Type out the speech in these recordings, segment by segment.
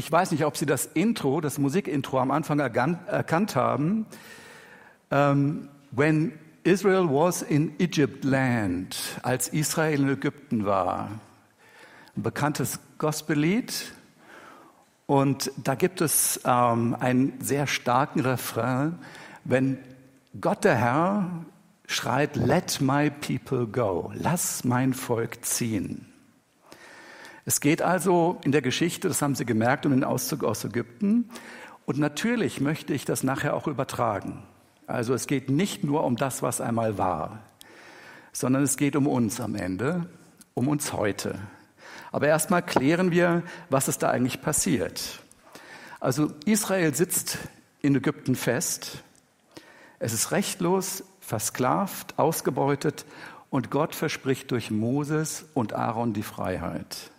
Ich weiß nicht, ob Sie das Intro, das Musikintro am Anfang erkannt haben. Ähm, when Israel was in Egypt land, als Israel in Ägypten war. Ein bekanntes Gospellied. Und da gibt es ähm, einen sehr starken Refrain, wenn Gott der Herr schreit, let my people go, lass mein Volk ziehen. Es geht also in der Geschichte, das haben Sie gemerkt, um den Auszug aus Ägypten. Und natürlich möchte ich das nachher auch übertragen. Also es geht nicht nur um das, was einmal war, sondern es geht um uns am Ende, um uns heute. Aber erstmal klären wir, was ist da eigentlich passiert. Also Israel sitzt in Ägypten fest. Es ist rechtlos, versklavt, ausgebeutet und Gott verspricht durch Moses und Aaron die Freiheit.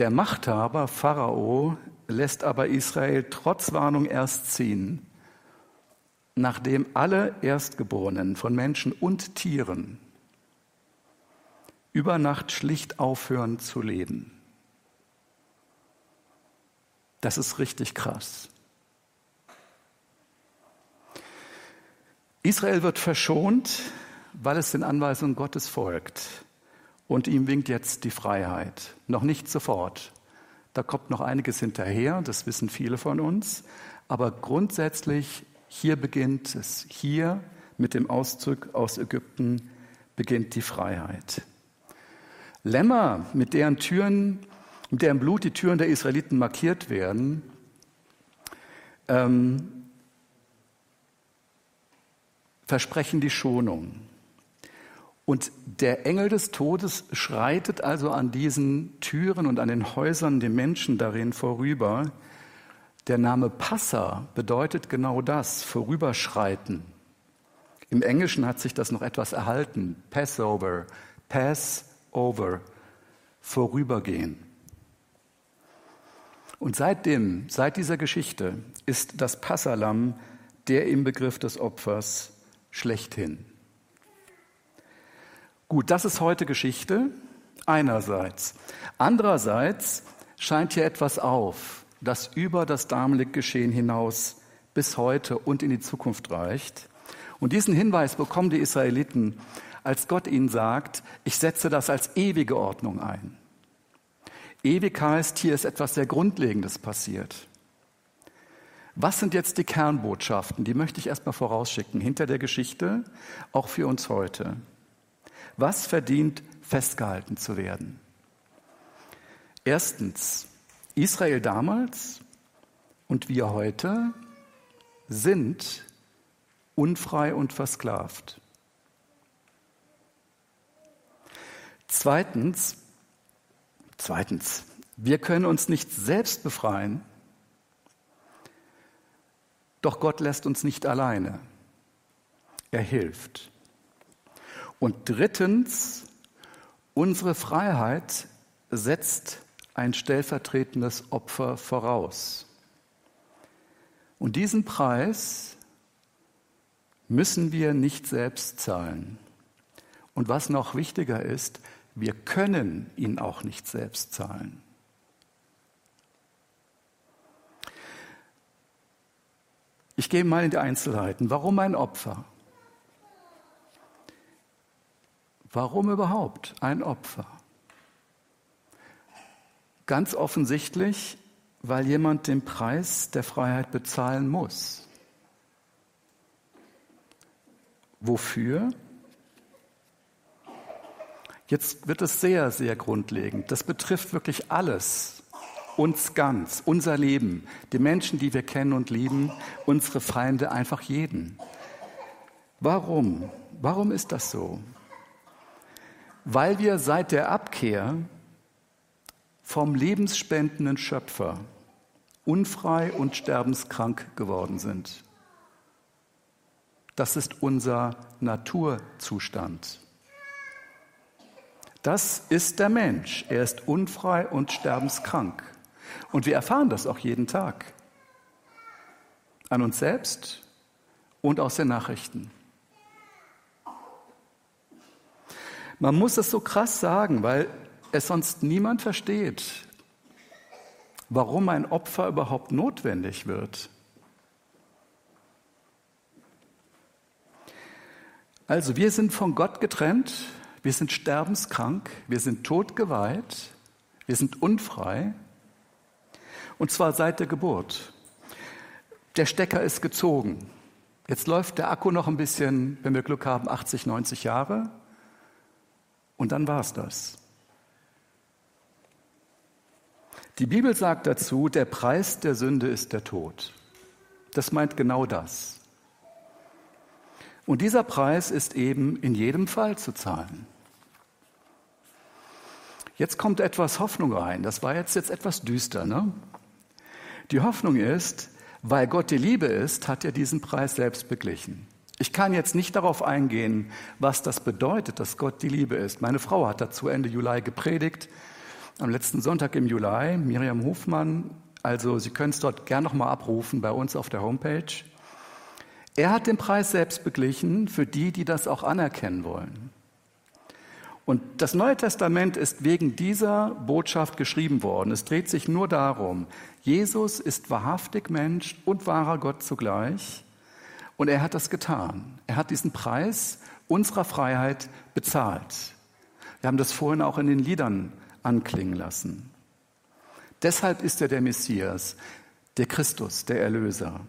Der Machthaber Pharao lässt aber Israel trotz Warnung erst ziehen, nachdem alle Erstgeborenen von Menschen und Tieren über Nacht schlicht aufhören zu leben. Das ist richtig krass. Israel wird verschont, weil es den Anweisungen Gottes folgt. Und ihm winkt jetzt die Freiheit. Noch nicht sofort. Da kommt noch einiges hinterher, das wissen viele von uns. Aber grundsätzlich, hier beginnt es. Hier mit dem Auszug aus Ägypten beginnt die Freiheit. Lämmer, mit deren Türen, mit deren Blut die Türen der Israeliten markiert werden, ähm, versprechen die Schonung. Und der Engel des Todes schreitet also an diesen Türen und an den Häusern der Menschen darin vorüber. Der Name Passa bedeutet genau das, vorüberschreiten. Im Englischen hat sich das noch etwas erhalten. Passover, pass over, vorübergehen. Und seitdem, seit dieser Geschichte, ist das Passalam der im Begriff des Opfers schlechthin. Gut, das ist heute Geschichte einerseits. Andererseits scheint hier etwas auf, das über das damalige Geschehen hinaus bis heute und in die Zukunft reicht. Und diesen Hinweis bekommen die Israeliten, als Gott ihnen sagt, ich setze das als ewige Ordnung ein. Ewig heißt, hier ist etwas sehr Grundlegendes passiert. Was sind jetzt die Kernbotschaften? Die möchte ich erstmal vorausschicken, hinter der Geschichte, auch für uns heute. Was verdient festgehalten zu werden? Erstens, Israel damals und wir heute sind unfrei und versklavt. Zweitens, zweitens, wir können uns nicht selbst befreien, doch Gott lässt uns nicht alleine. Er hilft. Und drittens, unsere Freiheit setzt ein stellvertretendes Opfer voraus. Und diesen Preis müssen wir nicht selbst zahlen. Und was noch wichtiger ist, wir können ihn auch nicht selbst zahlen. Ich gehe mal in die Einzelheiten. Warum ein Opfer? Warum überhaupt ein Opfer? Ganz offensichtlich, weil jemand den Preis der Freiheit bezahlen muss. Wofür? Jetzt wird es sehr, sehr grundlegend. Das betrifft wirklich alles. Uns ganz, unser Leben, die Menschen, die wir kennen und lieben, unsere Feinde, einfach jeden. Warum? Warum ist das so? Weil wir seit der Abkehr vom lebensspendenden Schöpfer unfrei und sterbenskrank geworden sind. Das ist unser Naturzustand. Das ist der Mensch. Er ist unfrei und sterbenskrank. Und wir erfahren das auch jeden Tag. An uns selbst und aus den Nachrichten. Man muss es so krass sagen, weil es sonst niemand versteht. warum ein Opfer überhaupt notwendig wird. Also wir sind von Gott getrennt, wir sind sterbenskrank, wir sind totgeweiht, wir sind unfrei und zwar seit der Geburt. Der Stecker ist gezogen. Jetzt läuft der Akku noch ein bisschen, wenn wir Glück haben, 80, 90 Jahre und dann war es das. Die Bibel sagt dazu, der Preis der Sünde ist der Tod. Das meint genau das. Und dieser Preis ist eben in jedem Fall zu zahlen. Jetzt kommt etwas Hoffnung rein. Das war jetzt, jetzt etwas düster. Ne? Die Hoffnung ist, weil Gott die Liebe ist, hat er diesen Preis selbst beglichen. Ich kann jetzt nicht darauf eingehen, was das bedeutet, dass Gott die Liebe ist. Meine Frau hat dazu Ende Juli gepredigt, am letzten Sonntag im Juli, Miriam Hofmann. Also Sie können es dort gern nochmal abrufen bei uns auf der Homepage. Er hat den Preis selbst beglichen für die, die das auch anerkennen wollen. Und das Neue Testament ist wegen dieser Botschaft geschrieben worden. Es dreht sich nur darum, Jesus ist wahrhaftig Mensch und wahrer Gott zugleich. Und er hat das getan. Er hat diesen Preis unserer Freiheit bezahlt. Wir haben das vorhin auch in den Liedern anklingen lassen. Deshalb ist er der Messias, der Christus, der Erlöser.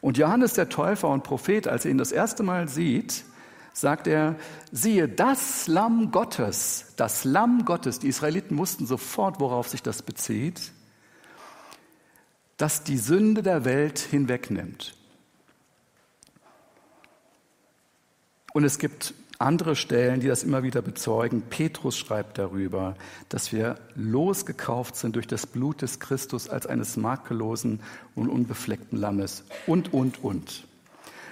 Und Johannes der Täufer und Prophet, als er ihn das erste Mal sieht, sagt er, siehe, das Lamm Gottes, das Lamm Gottes, die Israeliten wussten sofort, worauf sich das bezieht, das die Sünde der Welt hinwegnimmt. Und es gibt andere Stellen, die das immer wieder bezeugen. Petrus schreibt darüber, dass wir losgekauft sind durch das Blut des Christus als eines makellosen und unbefleckten Lammes und, und, und.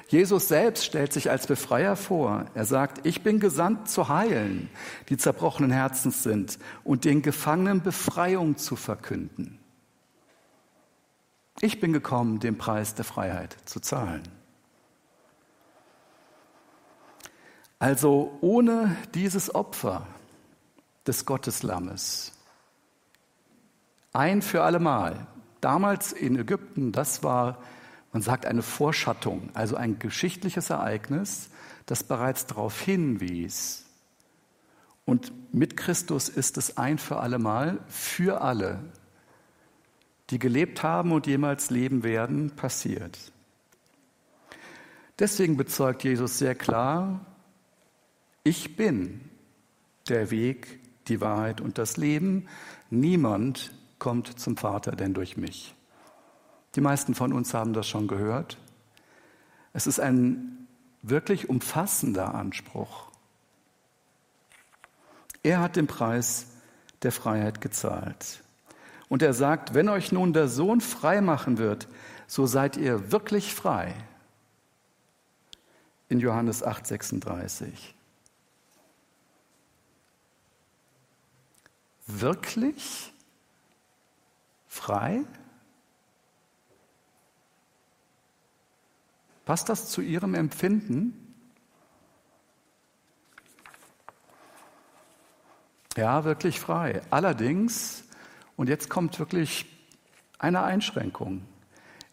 Jesus selbst stellt sich als Befreier vor. Er sagt, ich bin gesandt zu heilen, die zerbrochenen Herzens sind und den Gefangenen Befreiung zu verkünden. Ich bin gekommen, den Preis der Freiheit zu zahlen. Also ohne dieses Opfer des Gotteslammes, ein für allemal, damals in Ägypten, das war, man sagt, eine Vorschattung, also ein geschichtliches Ereignis, das bereits darauf hinwies. Und mit Christus ist es ein für allemal für alle, die gelebt haben und jemals leben werden, passiert. Deswegen bezeugt Jesus sehr klar, ich bin der Weg, die Wahrheit und das Leben. Niemand kommt zum Vater denn durch mich. Die meisten von uns haben das schon gehört. Es ist ein wirklich umfassender Anspruch. Er hat den Preis der Freiheit gezahlt. Und er sagt, wenn euch nun der Sohn frei machen wird, so seid ihr wirklich frei. In Johannes 8, 36. wirklich frei? Passt das zu Ihrem Empfinden? Ja, wirklich frei. Allerdings, und jetzt kommt wirklich eine Einschränkung,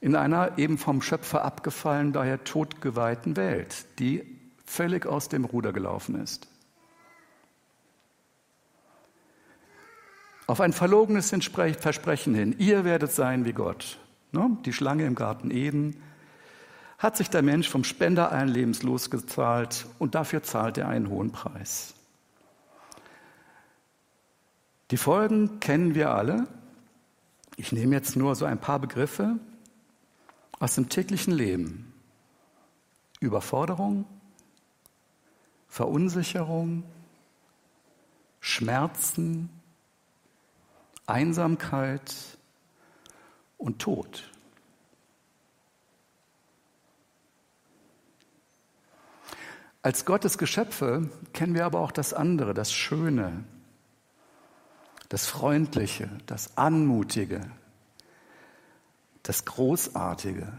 in einer eben vom Schöpfer abgefallen, daher totgeweihten Welt, die völlig aus dem Ruder gelaufen ist. Auf ein verlogenes Versprechen hin, ihr werdet sein wie Gott. Ne? Die Schlange im Garten Eden hat sich der Mensch vom Spender allen Lebens losgezahlt und dafür zahlt er einen hohen Preis. Die Folgen kennen wir alle. Ich nehme jetzt nur so ein paar Begriffe aus dem täglichen Leben. Überforderung, Verunsicherung, Schmerzen, Einsamkeit und Tod. Als Gottes Geschöpfe kennen wir aber auch das andere, das Schöne, das Freundliche, das Anmutige, das Großartige,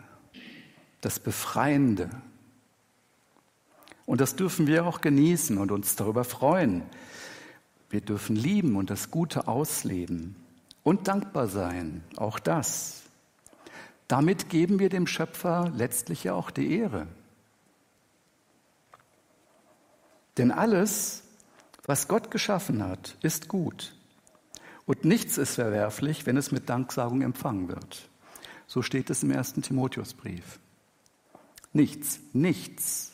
das Befreiende. Und das dürfen wir auch genießen und uns darüber freuen. Wir dürfen lieben und das Gute ausleben. und dankbar sein, auch das. Damit geben wir dem Schöpfer letztlich ja auch die Ehre. Denn alles, was Gott geschaffen hat, ist gut. Und nichts ist verwerflich, wenn es mit Danksagung empfangen wird. So steht es im ersten Timotheusbrief. Nichts, nichts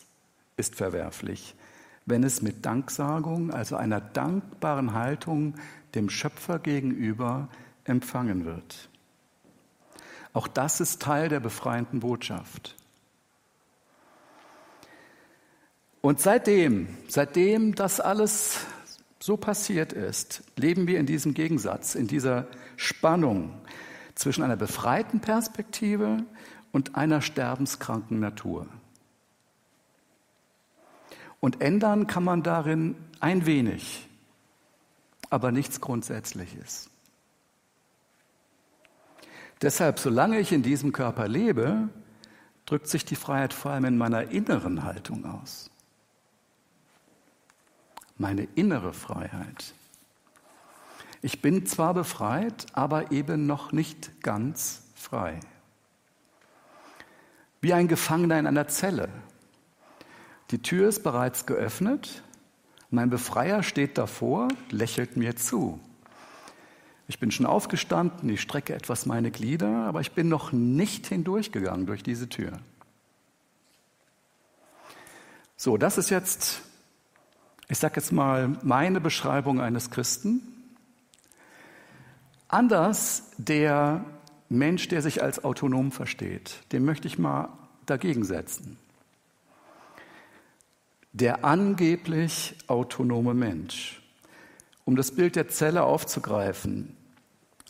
ist verwerflich, wenn es mit Danksagung, also einer dankbaren Haltung dem Schöpfer gegenüber empfangen wird. Auch das ist Teil der befreienden Botschaft. Und seitdem, seitdem das alles so passiert ist, leben wir in diesem Gegensatz, in dieser Spannung zwischen einer befreiten Perspektive und einer sterbenskranken Natur. Und ändern kann man darin ein wenig, aber nichts Grundsätzliches. Deshalb, solange ich in diesem Körper lebe, drückt sich die Freiheit vor allem in meiner inneren Haltung aus. Meine innere Freiheit. Ich bin zwar befreit, aber eben noch nicht ganz frei. Wie ein Gefangener in einer Zelle, die Tür ist bereits geöffnet. Mein Befreier steht davor, lächelt mir zu. Ich bin schon aufgestanden, ich strecke etwas meine Glieder, aber ich bin noch nicht hindurchgegangen durch diese Tür. So, das ist jetzt, ich sage jetzt mal, meine Beschreibung eines Christen. Anders der Mensch, der sich als autonom versteht, den möchte ich mal dagegen setzen der angeblich autonome Mensch. Um das Bild der Zelle aufzugreifen,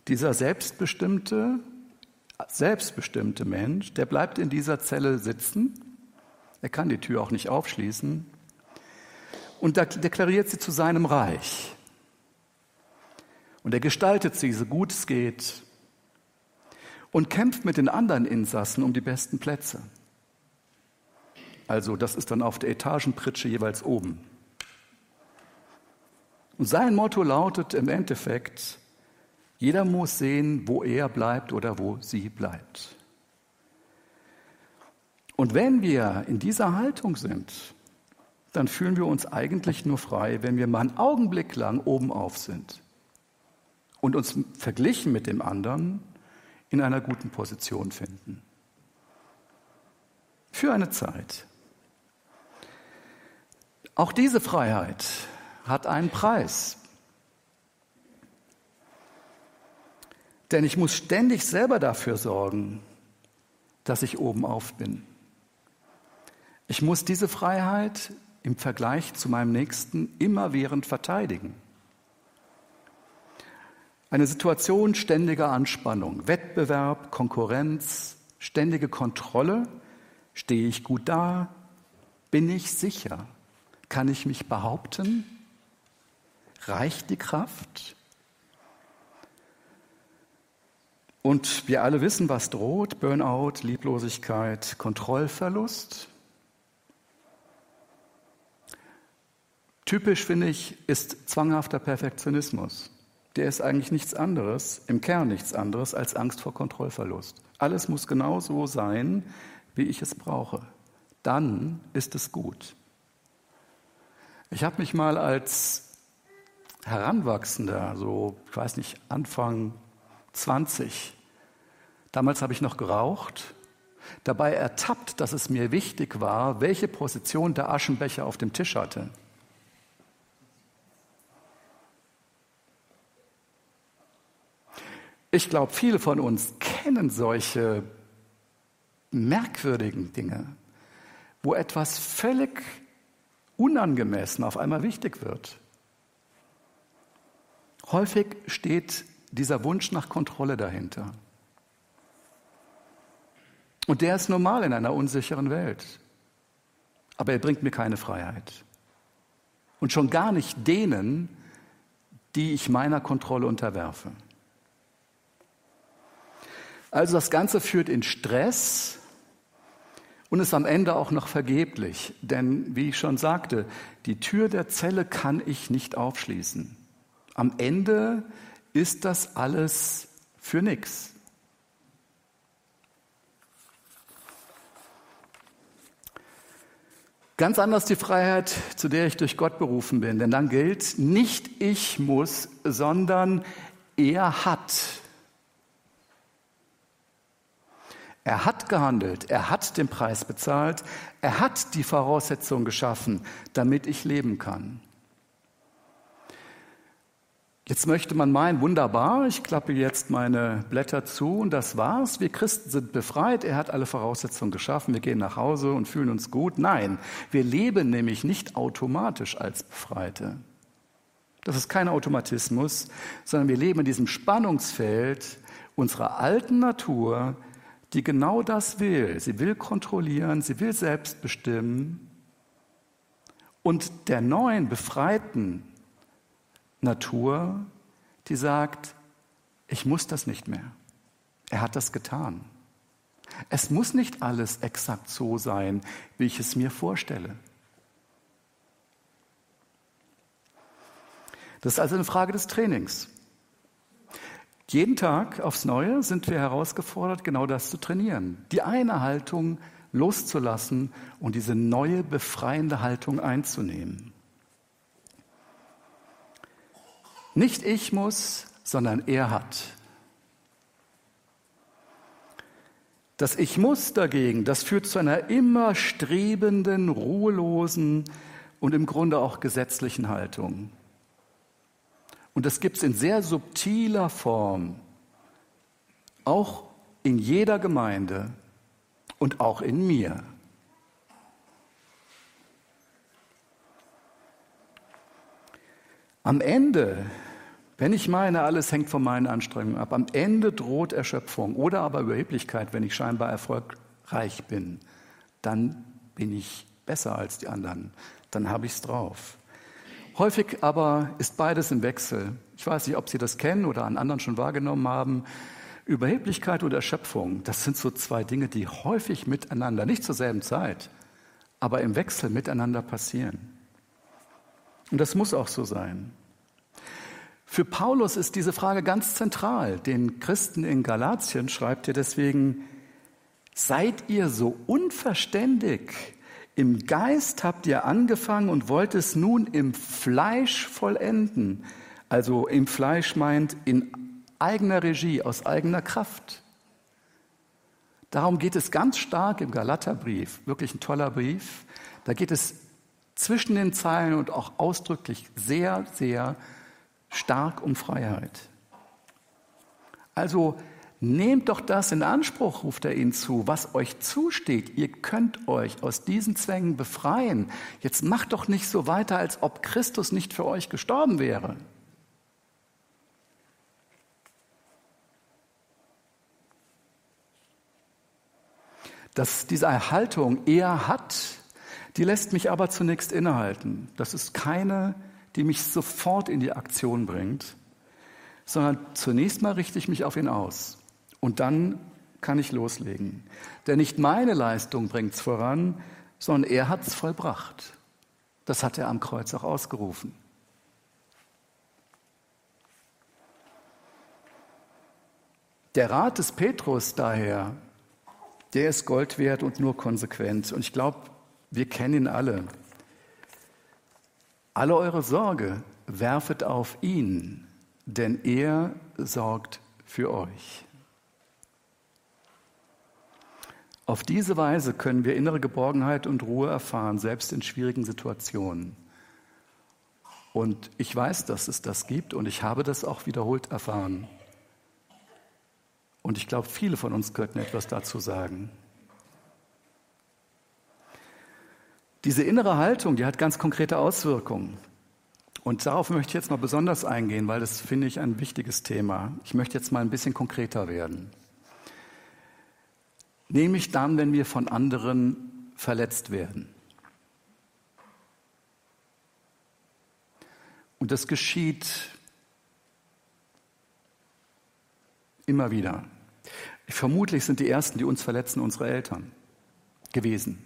dieser selbstbestimmte, selbstbestimmte Mensch, der bleibt in dieser Zelle sitzen, er kann die Tür auch nicht aufschließen und deklariert sie zu seinem Reich. Und er gestaltet sie so gut es geht und kämpft mit den anderen Insassen um die besten Plätze. Also das ist dann auf der Etagenpritsche jeweils oben. Und sein Motto lautet im Endeffekt, jeder muss sehen, wo er bleibt oder wo sie bleibt. Und wenn wir in dieser Haltung sind, dann fühlen wir uns eigentlich nur frei, wenn wir mal einen Augenblick lang oben auf sind und uns verglichen mit dem anderen in einer guten Position finden. Für eine Zeit. Auch diese Freiheit hat einen Preis. Denn ich muss ständig selber dafür sorgen, dass ich oben auf bin. Ich muss diese Freiheit im Vergleich zu meinem Nächsten immerwährend verteidigen. Eine Situation ständiger Anspannung, Wettbewerb, Konkurrenz, ständige Kontrolle. Stehe ich gut da? Bin ich sicher? Kann ich mich behaupten? Reicht die Kraft? Und wir alle wissen, was droht. Burnout, Lieblosigkeit, Kontrollverlust. Typisch, finde ich, ist zwanghafter Perfektionismus. Der ist eigentlich nichts anderes, im Kern nichts anderes als Angst vor Kontrollverlust. Alles muss genau so sein, wie ich es brauche. Dann ist es gut. Ich habe mich mal als Heranwachsender, so, ich weiß nicht, Anfang 20, damals habe ich noch geraucht, dabei ertappt, dass es mir wichtig war, welche Position der Aschenbecher auf dem Tisch hatte. Ich glaube, viele von uns kennen solche merkwürdigen Dinge, wo etwas völlig unangemessen auf einmal wichtig wird. Häufig steht dieser Wunsch nach Kontrolle dahinter. Und der ist normal in einer unsicheren Welt. Aber er bringt mir keine Freiheit. Und schon gar nicht denen, die ich meiner Kontrolle unterwerfe. Also das Ganze führt in Stress, und ist am Ende auch noch vergeblich, denn wie ich schon sagte, die Tür der Zelle kann ich nicht aufschließen. Am Ende ist das alles für nichts. Ganz anders die Freiheit, zu der ich durch Gott berufen bin. Denn dann gilt, nicht ich muss, sondern er hat. Er hat gehandelt, er hat den Preis bezahlt, er hat die Voraussetzungen geschaffen, damit ich leben kann. Jetzt möchte man meinen, wunderbar, ich klappe jetzt meine Blätter zu und das war's. Wir Christen sind befreit, er hat alle Voraussetzungen geschaffen, wir gehen nach Hause und fühlen uns gut. Nein, wir leben nämlich nicht automatisch als Befreite. Das ist kein Automatismus, sondern wir leben in diesem Spannungsfeld unserer alten Natur, die genau das will. Sie will kontrollieren, sie will selbst bestimmen. Und der neuen, befreiten Natur, die sagt, ich muss das nicht mehr. Er hat das getan. Es muss nicht alles exakt so sein, wie ich es mir vorstelle. Das ist also eine Frage des Trainings. Jeden Tag aufs Neue sind wir herausgefordert, genau das zu trainieren. Die eine Haltung loszulassen und diese neue befreiende Haltung einzunehmen. Nicht ich muss, sondern er hat. Das Ich muss dagegen, das führt zu einer immer strebenden, ruhelosen und im Grunde auch gesetzlichen Haltung. Und das gibt es in sehr subtiler Form, auch in jeder Gemeinde und auch in mir. Am Ende wenn ich meine, alles hängt von meinen Anstrengungen ab, am Ende droht Erschöpfung oder aber Überheblichkeit, wenn ich scheinbar erfolgreich bin, dann bin ich besser als die anderen, dann habe ich es drauf. Häufig aber ist beides im Wechsel. Ich weiß nicht, ob Sie das kennen oder an anderen schon wahrgenommen haben. Überheblichkeit und Erschöpfung, das sind so zwei Dinge, die häufig miteinander, nicht zur selben Zeit, aber im Wechsel miteinander passieren. Und das muss auch so sein. Für Paulus ist diese Frage ganz zentral. Den Christen in Galatien schreibt er deswegen, seid ihr so unverständig? Im Geist habt ihr angefangen und wollt es nun im Fleisch vollenden. Also im Fleisch meint in eigener Regie, aus eigener Kraft. Darum geht es ganz stark im Galaterbrief, wirklich ein toller Brief. Da geht es zwischen den Zeilen und auch ausdrücklich sehr, sehr stark um Freiheit. Also nehmt doch das in Anspruch, ruft er ihnen zu, was euch zusteht. Ihr könnt euch aus diesen Zwängen befreien. Jetzt macht doch nicht so weiter, als ob Christus nicht für euch gestorben wäre. Dass diese Haltung er hat, die lässt mich aber zunächst innehalten. Das ist keine die mich sofort in die Aktion bringt, sondern zunächst mal richte ich mich auf ihn aus und dann kann ich loslegen. Denn nicht meine Leistung bringt es voran, sondern er hat es vollbracht. Das hat er am Kreuz auch ausgerufen. Der Rat des Petrus daher, der ist Gold wert und nur konsequent. Und ich glaube, wir kennen ihn alle. Alle eure Sorge werfet auf ihn, denn er sorgt für euch. Auf diese Weise können wir innere Geborgenheit und Ruhe erfahren, selbst in schwierigen Situationen. Und ich weiß, dass es das gibt und ich habe das auch wiederholt erfahren. Und ich glaube, viele von uns könnten etwas dazu sagen. Diese innere Haltung, die hat ganz konkrete Auswirkungen. Und darauf möchte ich jetzt mal besonders eingehen, weil das finde ich ein wichtiges Thema. Ich möchte jetzt mal ein bisschen konkreter werden. Nämlich dann, wenn wir von anderen verletzt werden. Und das geschieht immer wieder. Vermutlich sind die Ersten, die uns verletzen, unsere Eltern gewesen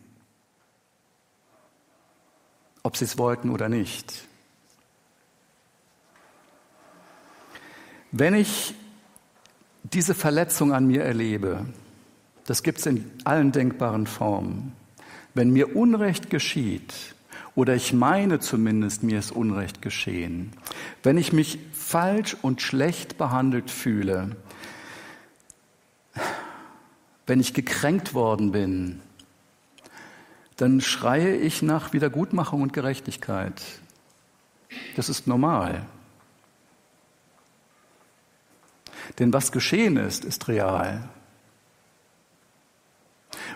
ob sie es wollten oder nicht. Wenn ich diese Verletzung an mir erlebe, das gibt es in allen denkbaren Formen, wenn mir Unrecht geschieht, oder ich meine zumindest, mir ist Unrecht geschehen, wenn ich mich falsch und schlecht behandelt fühle, wenn ich gekränkt worden bin, dann schreie ich nach Wiedergutmachung und Gerechtigkeit. Das ist normal. Denn was geschehen ist, ist real.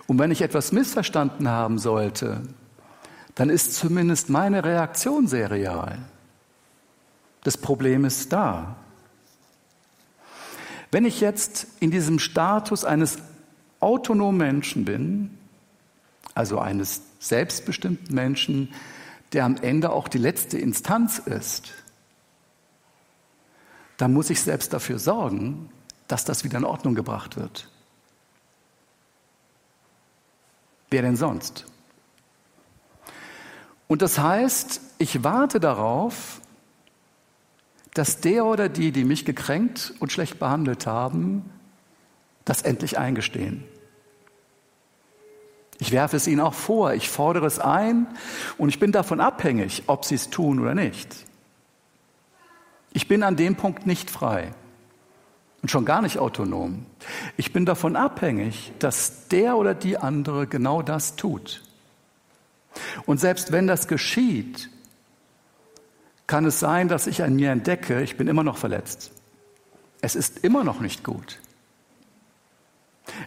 Und wenn ich etwas missverstanden haben sollte, dann ist zumindest meine Reaktion sehr real. Das Problem ist da. Wenn ich jetzt in diesem Status eines autonomen Menschen bin, also eines selbstbestimmten Menschen, der am Ende auch die letzte Instanz ist, dann muss ich selbst dafür sorgen, dass das wieder in Ordnung gebracht wird. Wer denn sonst? Und das heißt, ich warte darauf, dass der oder die, die mich gekränkt und schlecht behandelt haben, das endlich eingestehen. Ich werfe es ihnen auch vor, ich fordere es ein und ich bin davon abhängig, ob sie es tun oder nicht. Ich bin an dem Punkt nicht frei und schon gar nicht autonom. Ich bin davon abhängig, dass der oder die andere genau das tut. Und selbst wenn das geschieht, kann es sein, dass ich an mir entdecke, ich bin immer noch verletzt. Es ist immer noch nicht gut.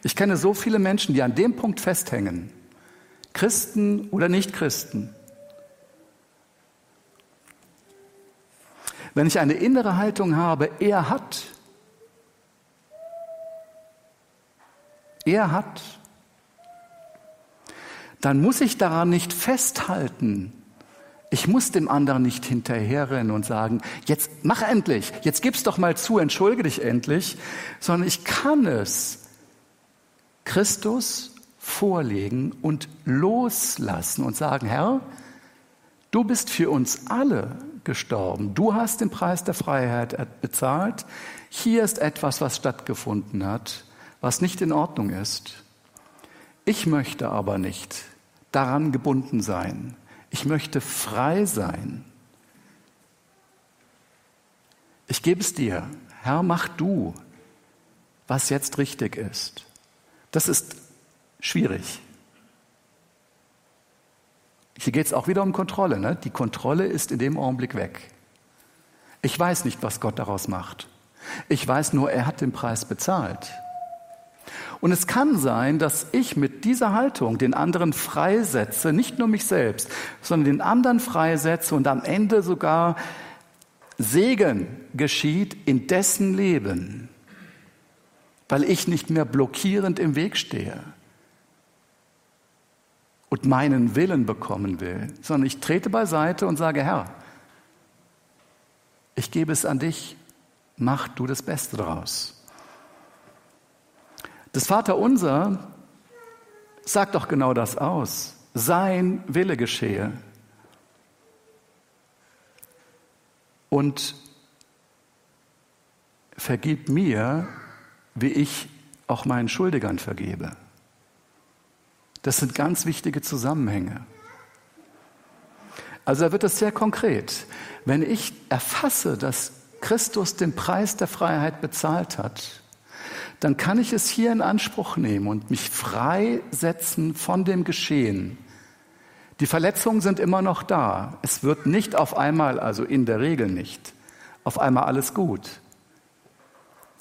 Ich kenne so viele Menschen, die an dem Punkt festhängen, Christen oder Nicht-Christen. Wenn ich eine innere Haltung habe, er hat, er hat, dann muss ich daran nicht festhalten. Ich muss dem anderen nicht hinterherrennen und sagen, jetzt mach endlich, jetzt gib's doch mal zu, entschuldige dich endlich, sondern ich kann es Christus vorlegen und loslassen und sagen, Herr, du bist für uns alle gestorben. Du hast den Preis der Freiheit bezahlt. Hier ist etwas, was stattgefunden hat, was nicht in Ordnung ist. Ich möchte aber nicht daran gebunden sein. Ich möchte frei sein. Ich gebe es dir. Herr, mach du, was jetzt richtig ist. Das ist schwierig. Hier geht es auch wieder um Kontrolle. Ne? Die Kontrolle ist in dem Augenblick weg. Ich weiß nicht, was Gott daraus macht. Ich weiß nur, er hat den Preis bezahlt. Und es kann sein, dass ich mit dieser Haltung den anderen freisetze, nicht nur mich selbst, sondern den anderen freisetze und am Ende sogar Segen geschieht in dessen Leben weil ich nicht mehr blockierend im Weg stehe und meinen Willen bekommen will, sondern ich trete beiseite und sage, Herr, ich gebe es an dich, mach du das Beste daraus. Das Vaterunser sagt doch genau das aus. Sein Wille geschehe. Und vergib mir, wie ich auch meinen Schuldigern vergebe. Das sind ganz wichtige Zusammenhänge. Also da wird es sehr konkret. Wenn ich erfasse, dass Christus den Preis der Freiheit bezahlt hat, dann kann ich es hier in Anspruch nehmen und mich freisetzen von dem Geschehen. Die Verletzungen sind immer noch da. Es wird nicht auf einmal, also in der Regel nicht, auf einmal alles gut.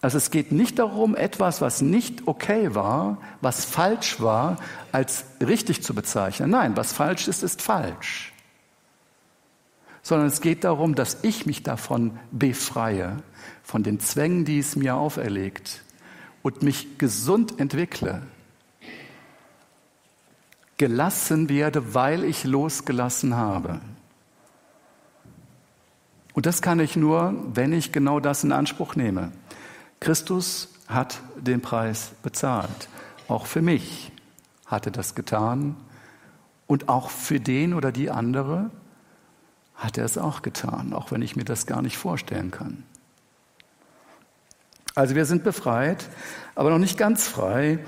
Also es geht nicht darum, etwas, was nicht okay war, was falsch war, als richtig zu bezeichnen. Nein, was falsch ist, ist falsch. Sondern es geht darum, dass ich mich davon befreie, von den Zwängen, die es mir auferlegt und mich gesund entwickle. Gelassen werde, weil ich losgelassen habe. Und das kann ich nur, wenn ich genau das in Anspruch nehme. Christus hat den Preis bezahlt. Auch für mich hat er das getan. Und auch für den oder die andere hat er es auch getan, auch wenn ich mir das gar nicht vorstellen kann. Also wir sind befreit, aber noch nicht ganz frei.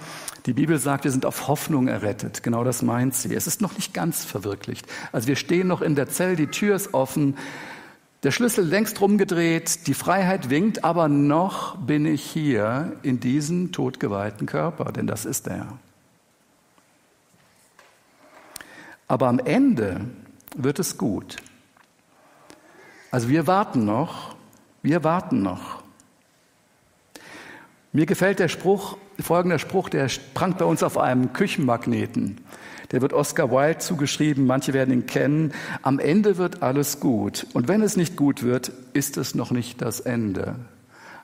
Die Bibel sagt, wir sind auf Hoffnung errettet. Genau das meint sie. Es ist noch nicht ganz verwirklicht. Also wir stehen noch in der Zelle, die Tür ist offen, der Schlüssel längst rumgedreht, die Freiheit winkt, aber noch bin ich hier in diesem totgeweihten Körper, denn das ist er. Aber am Ende wird es gut. Also wir warten noch, wir warten noch. Mir gefällt der Spruch, folgender Spruch, der prangt bei uns auf einem Küchenmagneten. Der wird Oscar Wilde zugeschrieben, manche werden ihn kennen. Am Ende wird alles gut. Und wenn es nicht gut wird, ist es noch nicht das Ende.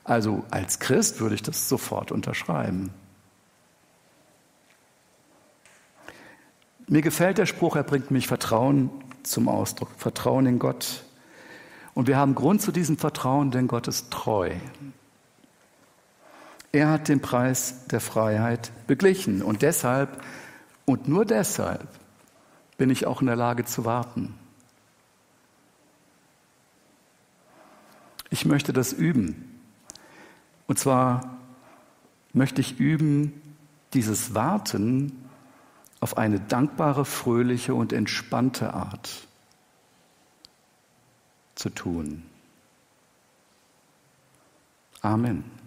Also als Christ würde ich das sofort unterschreiben. Mir gefällt der Spruch, er bringt mich Vertrauen zum Ausdruck, Vertrauen in Gott. Und wir haben Grund zu diesem Vertrauen, denn Gott ist treu. Er hat den Preis der Freiheit beglichen und deshalb und nur deshalb bin ich auch in der Lage zu warten. Ich möchte das üben. Und zwar möchte ich üben, dieses Warten auf eine dankbare, fröhliche und entspannte Art zu tun. Amen.